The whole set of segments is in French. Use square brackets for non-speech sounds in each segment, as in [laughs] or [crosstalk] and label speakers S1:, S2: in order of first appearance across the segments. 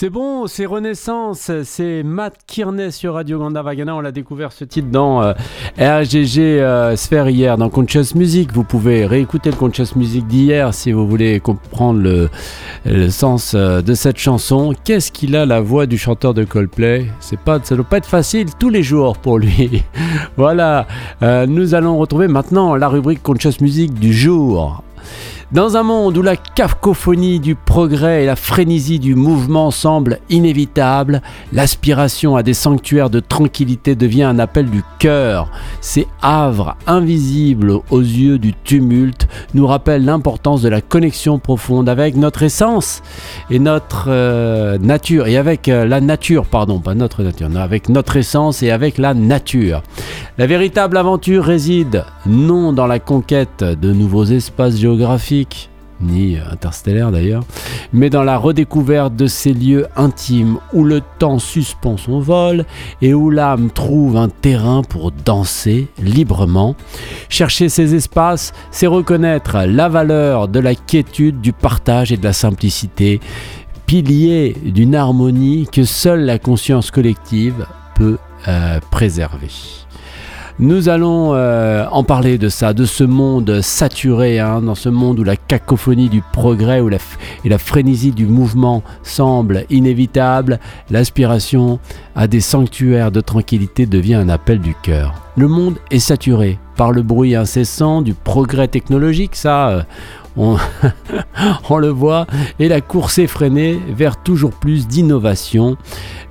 S1: C'est bon, c'est Renaissance, c'est Matt Kearney sur Radio Ganda Vagana. On l'a découvert ce titre dans euh, RGG euh, Sphere hier, dans Conscious Music. Vous pouvez réécouter le Conscious Music d'hier si vous voulez comprendre le, sens euh, de cette chanson. Qu'est-ce qu'il a la voix du chanteur de Coldplay? C'est pas, Ça ne doit pas être facile tous les jours pour lui. [laughs] voilà, nous allons retrouver maintenant la rubrique Conscious Music du jour. Dans un monde où la cacophonie du progrès et la frénésie du mouvement semblent inévitables, l'aspiration à des sanctuaires de tranquillité devient un appel du cœur. Ces havres invisibles aux yeux du tumulte nous rappellent l'importance de la connexion profonde avec notre essence et notre euh, nature, et avec euh, la nature, pardon, pas notre nature, avec notre essence et avec la nature. La véritable aventure réside non dans la conquête de nouveaux espaces géographiques, ni interstellaire d'ailleurs, mais dans la redécouverte de ces lieux intimes où le temps suspend son vol et où l'âme trouve un terrain pour danser librement. Chercher ces espaces, c'est reconnaître la valeur de la quiétude, du partage et de la simplicité, pilier d'une harmonie que seule la conscience collective peut euh, préserver. Nous allons euh, en parler de ça, de ce monde saturé, hein, dans ce monde où la cacophonie du progrès la et la frénésie du mouvement semble inévitable. L'aspiration à des sanctuaires de tranquillité devient un appel du cœur. Le monde est saturé par le bruit incessant du progrès technologique, ça, euh, [laughs] on, le voit, et la course effrénée vers toujours plus d'innovation.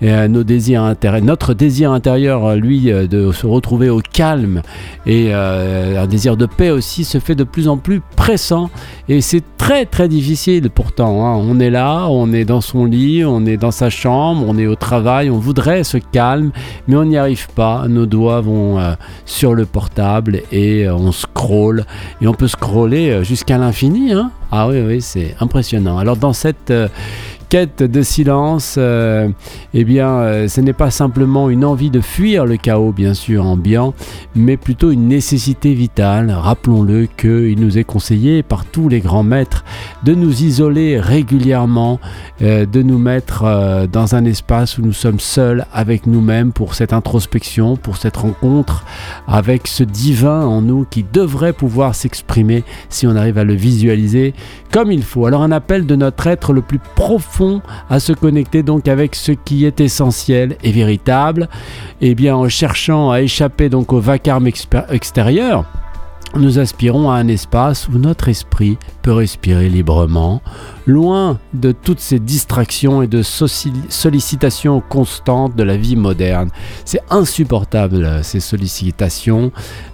S1: Euh, nos désirs notre désir intérieur, lui, euh, de se retrouver au calme et euh, un désir de paix aussi, se fait de plus en plus pressant. Et c'est très très difficile pourtant. Hein. On est là, on est dans son lit, on est dans sa chambre, on est au travail, on voudrait ce calme, mais on n'y arrive pas. Nos doigts vont sur le portable et on scrolle. Et on peut scroller jusqu'à l'infini Hein. ah oui, oui, c'est impressionnant. Alors dans cette euh, quête de silence, euh, eh bien, euh, ce n'est pas simplement une envie de fuir le chaos, bien sûr, ambiant, mais plutôt une nécessité vitale. Rappelons-le qu'il nous est conseillé par tous les grands maîtres de nous isoler régulièrement, euh, de nous mettre dans un espace où nous sommes seuls avec nous-mêmes pour cette introspection, pour cette rencontre avec ce divin en nous qui devrait pouvoir s'exprimer si on arrive à le visualiser comme il faut. Alors un appel de notre être le plus profond à se connecter donc avec ce qui est essentiel et véritable, et eh bien en cherchant à échapper donc au vacarme extérieur, nous aspirons à un espace où notre esprit peut respirer librement, loin de toutes ces distractions et de sollicitations constantes de la vie moderne. C'est insupportable ces sollicitations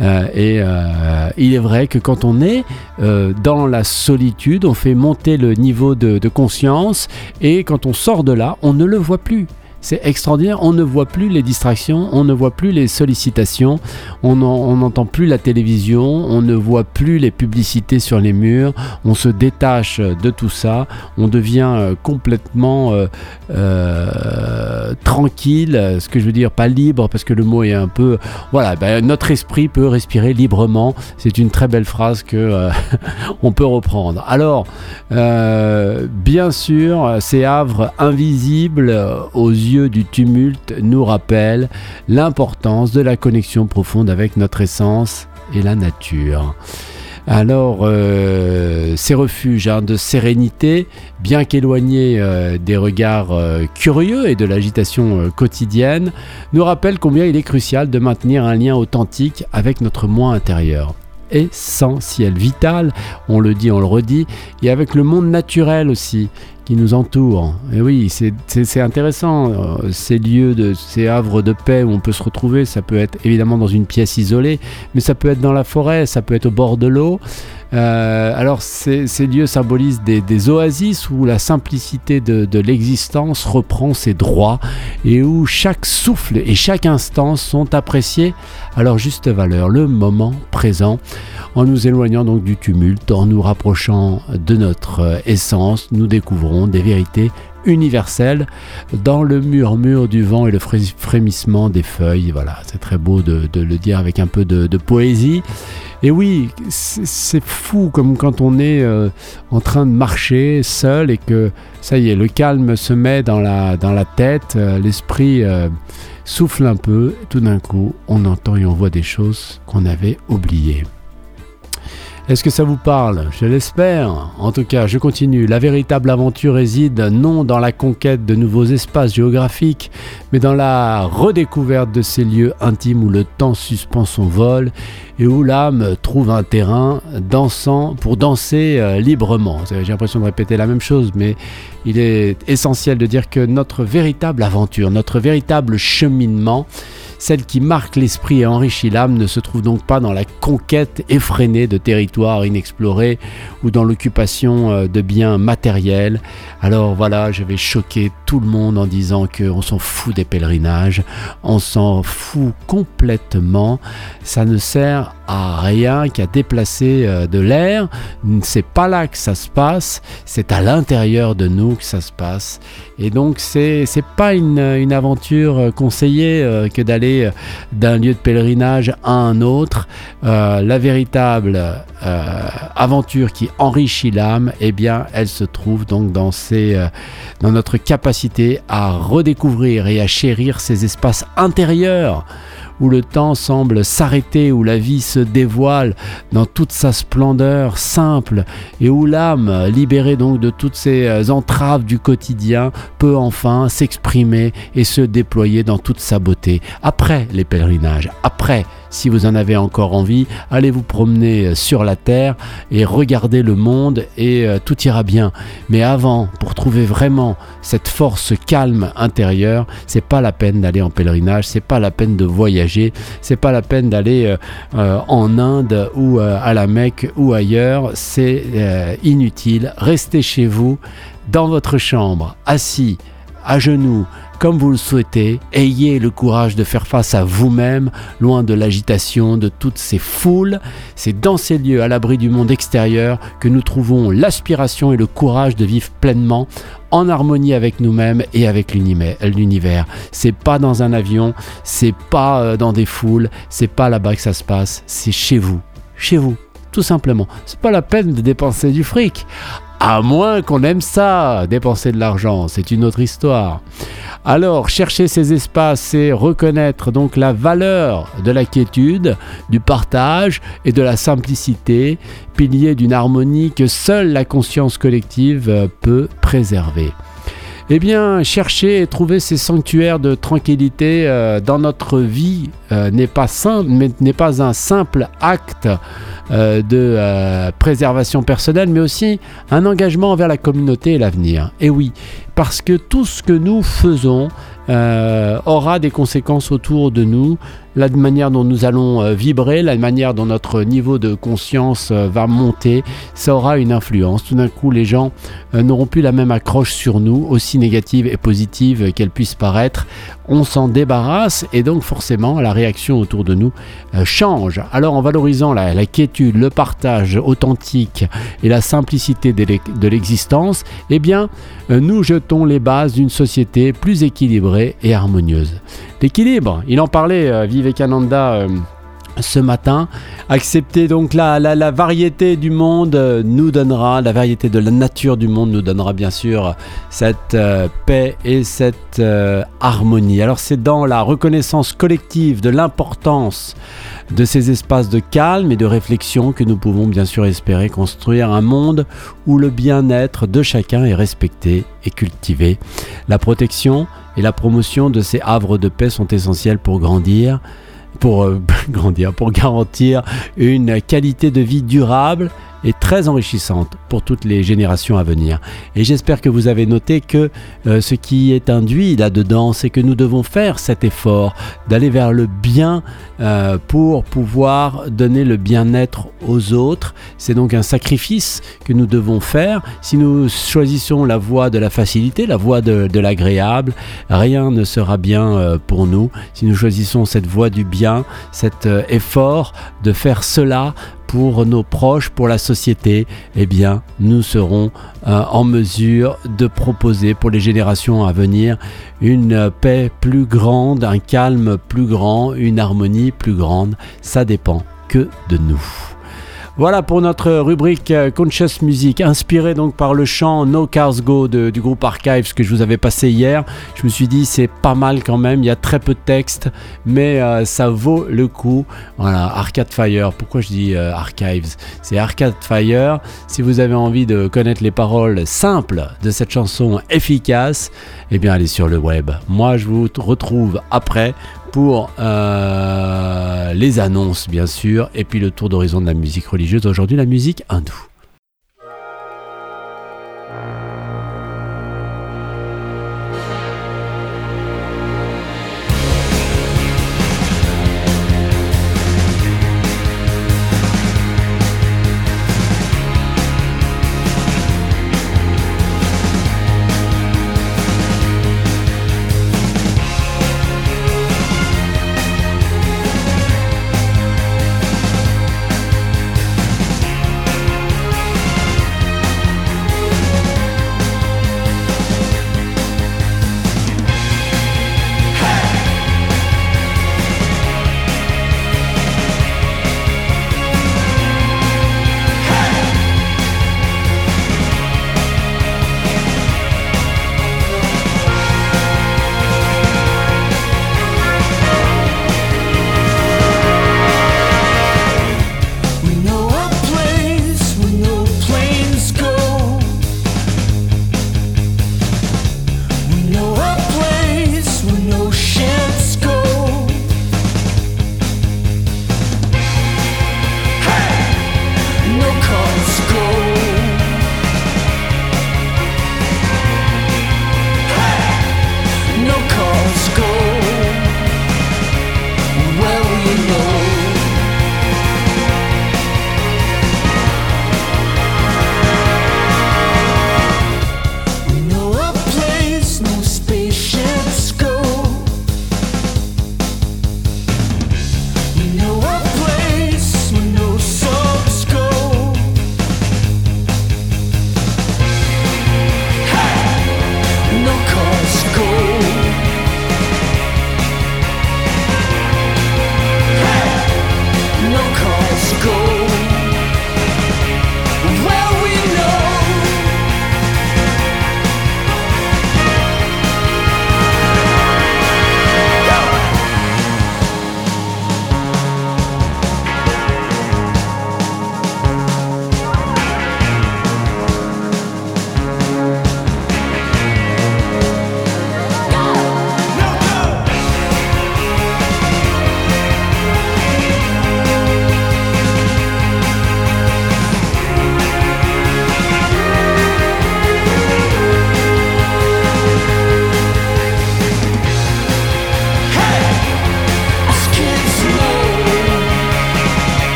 S1: euh, et euh, il est vrai que quand on est euh, dans la solitude, on fait monter le niveau de conscience et quand on sort de là, on ne le voit plus. C'est extraordinaire, on ne voit plus les distractions, on ne voit plus les sollicitations, on n'entend plus la télévision, on ne voit plus les publicités sur les murs, on se détache de tout ça, on devient euh, complètement euh, euh, tranquille, ce que je veux dire, pas libre, parce que le mot est un peu... Voilà, ben, notre esprit peut respirer librement, c'est une très belle phrase que [laughs] on peut reprendre. Alors, bien sûr, ces havres invisibles aux yeux du tumulte nous rappelle l'importance de la connexion profonde avec notre essence et la nature. Alors, euh, ces refuges hein, de sérénité, bien qu'éloignés euh, des regards euh, curieux et de l'agitation quotidienne, nous rappellent combien il est crucial de maintenir un lien authentique avec notre moi intérieur essentiel, vital, on le dit, on le redit, et avec le monde naturel aussi, nous entoure. Et oui, c'est intéressant, euh, ces lieux, de, ces havres de paix où on peut se retrouver, ça peut être évidemment dans une pièce isolée, mais ça peut être dans la forêt, ça peut être au bord de l'eau. Euh, alors ces, lieux symbolisent des, oasis où la simplicité de, l'existence reprend ses droits et où chaque souffle et chaque instant sont appréciés à leur juste valeur, le moment présent, en nous éloignant donc du tumulte, en nous rapprochant de notre essence, nous découvrons des vérités universelle dans le murmure du vent et le frémissement des feuilles. Voilà, c'est très beau de, le dire avec un peu de, poésie. Et oui, c'est fou comme quand on est euh, en train de marcher seul et que ça y est, le calme se met dans la, dans la tête, euh, l'esprit euh, souffle un peu, tout d'un coup, on entend et on voit des choses qu'on avait oubliées. Est-ce que ça vous parle Je l'espère. En tout cas, je continue. La véritable aventure réside non dans la conquête de nouveaux espaces géographiques, mais dans la redécouverte de ces lieux intimes où le temps suspend son vol et où l'âme trouve un terrain dansant pour danser euh, librement. J'ai l'impression de répéter la même chose, mais il est essentiel de dire que notre véritable aventure, notre véritable cheminement, celle qui marque l'esprit et enrichit l'âme ne se trouve donc pas dans la conquête effrénée de territoires inexplorés ou dans l'occupation euh, de biens matériels. Alors voilà, je vais choquer tout le monde en disant qu'on s'en fout des pèlerinages, on s'en fout complètement, ça ne sert à rien qu'à déplacer euh, de l'air, c'est pas là que ça se passe, c'est à l'intérieur de nous que ça se passe. Et donc c'est pas une, une aventure euh, conseillée que d'aller euh, d'un lieu de pèlerinage à un autre, euh, la véritable euh, aventure qui enrichit l'âme, eh bien, elle se trouve donc dans, ces, dans notre capacité à redécouvrir et à chérir ces espaces intérieurs où le temps semble s'arrêter, où la vie se dévoile dans toute sa splendeur simple, et où l'âme, libérée donc de toutes ces entraves du quotidien, peut enfin s'exprimer et se déployer dans toute sa beauté. Après les pèlerinages, après si vous en avez encore envie, allez vous promener sur la terre et regardez le monde et euh, tout ira bien. Mais avant, pour trouver vraiment cette force calme intérieure, c'est pas la peine d'aller en pèlerinage, c'est pas la peine de voyager, c'est pas la peine d'aller euh, euh, en Inde ou à la Mecque ou ailleurs, c'est inutile. Restez chez vous, dans votre chambre, assis, à genoux, comme vous le souhaitez, ayez le courage de faire face à vous-même, loin de l'agitation de toutes ces foules. C'est dans ces lieux, à l'abri du monde extérieur, que nous trouvons l'aspiration et le courage de vivre pleinement en harmonie avec nous-mêmes et avec l'univers. C'est pas dans un avion, c'est pas euh, dans des foules, c'est pas là-bas que ça se passe, c'est chez vous. Chez vous, tout simplement. C'est pas la peine de dépenser du fric. À moins qu'on aime ça, dépenser de l'argent, c'est une autre histoire. Alors, chercher ces espaces, c'est reconnaître donc la valeur de la quiétude, du partage et de la simplicité, pilier d'une harmonie que seule la conscience collective peut préserver. Eh bien, chercher et trouver ces sanctuaires de tranquillité euh, dans notre vie euh, n'est pas, un simple acte euh, de préservation personnelle, mais aussi un engagement envers la communauté et l'avenir. Et oui, parce que tout ce que nous faisons aura des conséquences autour de nous, la manière dont nous allons euh, vibrer, la manière dont notre niveau de conscience euh, va monter, ça aura une influence. Tout d'un coup, les gens euh, n'auront plus la même accroche sur nous, aussi négative et positive qu'elle puisse paraître. On s'en débarrasse et donc forcément la réaction autour de nous change. Alors en valorisant la, quiétude, le partage authentique et la simplicité de l'existence, eh bien nous jetons les bases d'une société plus équilibrée et harmonieuse. L'équilibre, il en parlait, Vivekananda euh, ce matin. Accepter donc la, la, variété du monde euh, nous donnera, la variété de la nature du monde nous donnera bien sûr cette euh, paix et cette harmonie. Alors c'est dans la reconnaissance collective de l'importance de ces espaces de calme et de réflexion que nous pouvons bien sûr espérer construire un monde où le bien-être de chacun est respecté et cultivé. La protection et la promotion de ces havres de paix sont essentiels pour grandir, pour euh, [laughs] grandir, pour garantir une qualité de vie durable et très enrichissante pour toutes les générations à venir. Et j'espère que vous avez noté que euh, ce qui est induit là-dedans, c'est que nous devons faire cet effort d'aller vers le bien euh, pour pouvoir donner le bien-être aux autres. C'est donc un sacrifice que nous devons faire. Si nous choisissons la voie de la facilité, la voie de, l'agréable, rien ne sera bien euh, pour nous. Si nous choisissons cette voie du bien, cet effort de faire cela,
S2: pour nos proches, pour la société, eh bien, nous serons euh, en mesure de proposer pour les générations à venir une paix plus grande, un calme plus grand, une harmonie plus grande. Ça dépend que de nous. Voilà pour notre rubrique euh, Conscious Music, inspirée donc par le chant No Cars Go du groupe Archives que je vous avais passé hier. Je me suis dit c'est pas mal quand même, il y a très peu de texte, mais euh, ça vaut le coup. Voilà, Arcade Fire, pourquoi je dis euh, Archives? C'est Arcade Fire. Si vous avez envie de connaître les paroles simples de cette chanson efficace, eh bien allez sur le web. Moi je vous retrouve après pour euh, les annonces bien sûr, et puis le tour d'horizon de la musique religieuse. Aujourd'hui la musique hindoue.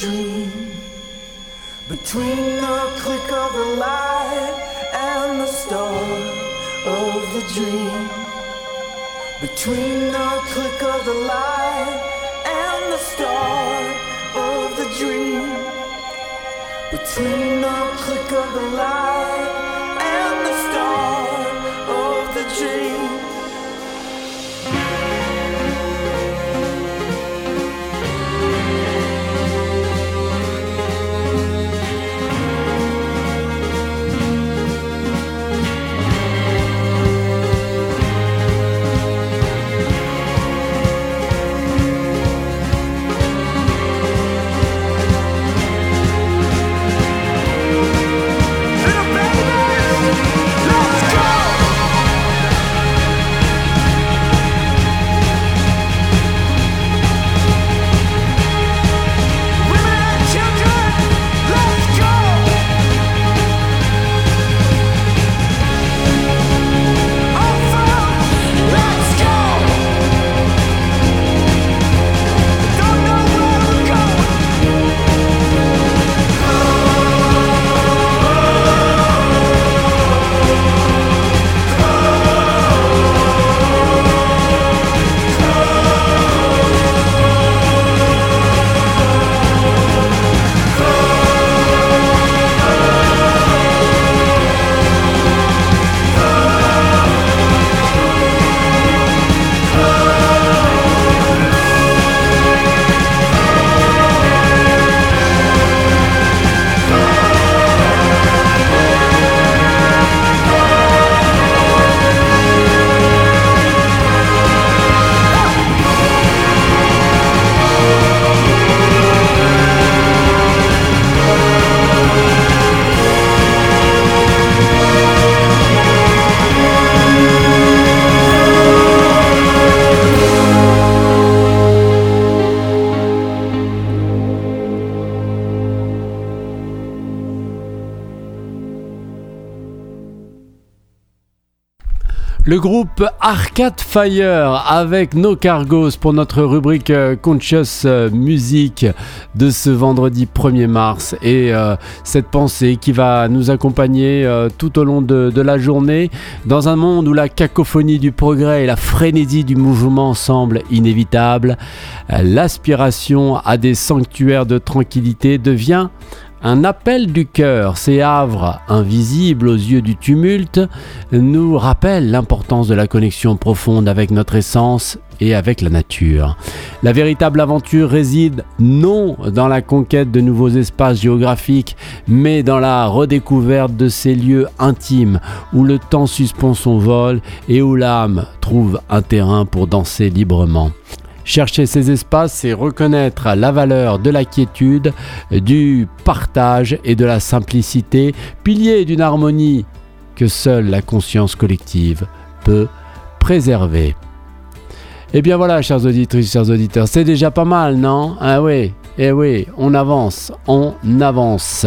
S1: dream
S2: between the click of the light and the start of the dream. Between the click of the light and the start of the dream. Between the click of the light
S1: groupe Arcade Fire avec nos cargos pour notre rubrique euh, Conscious euh, Music de ce vendredi 1er mars et euh, cette pensée qui va nous accompagner tout au long de, de, la journée dans un monde où la cacophonie du progrès et la frénésie du mouvement semblent inévitables. L'aspiration à des sanctuaires de tranquillité devient un appel du cœur, ces havres invisibles aux yeux du tumulte, nous rappellent l'importance de la connexion profonde avec notre essence et avec la nature. La véritable aventure réside non dans la conquête de nouveaux espaces géographiques, mais dans la redécouverte de ces lieux intimes où le temps suspend son vol et où l'âme trouve un terrain pour danser librement. Chercher ces espaces, c'est reconnaître la valeur de la quiétude, du partage et de la simplicité, pilier d'une harmonie que seule la conscience collective peut préserver. Eh bien voilà, chers auditrices, chers auditeurs, c'est déjà pas mal, non? Ah oui, eh oui, on avance, on avance.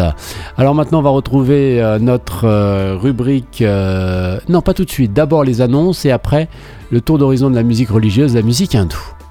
S1: Alors maintenant, on va retrouver euh, notre euh, rubrique. Euh, non, pas tout de suite. D'abord les annonces et après le tour d'horizon de la musique religieuse, la musique hindoue.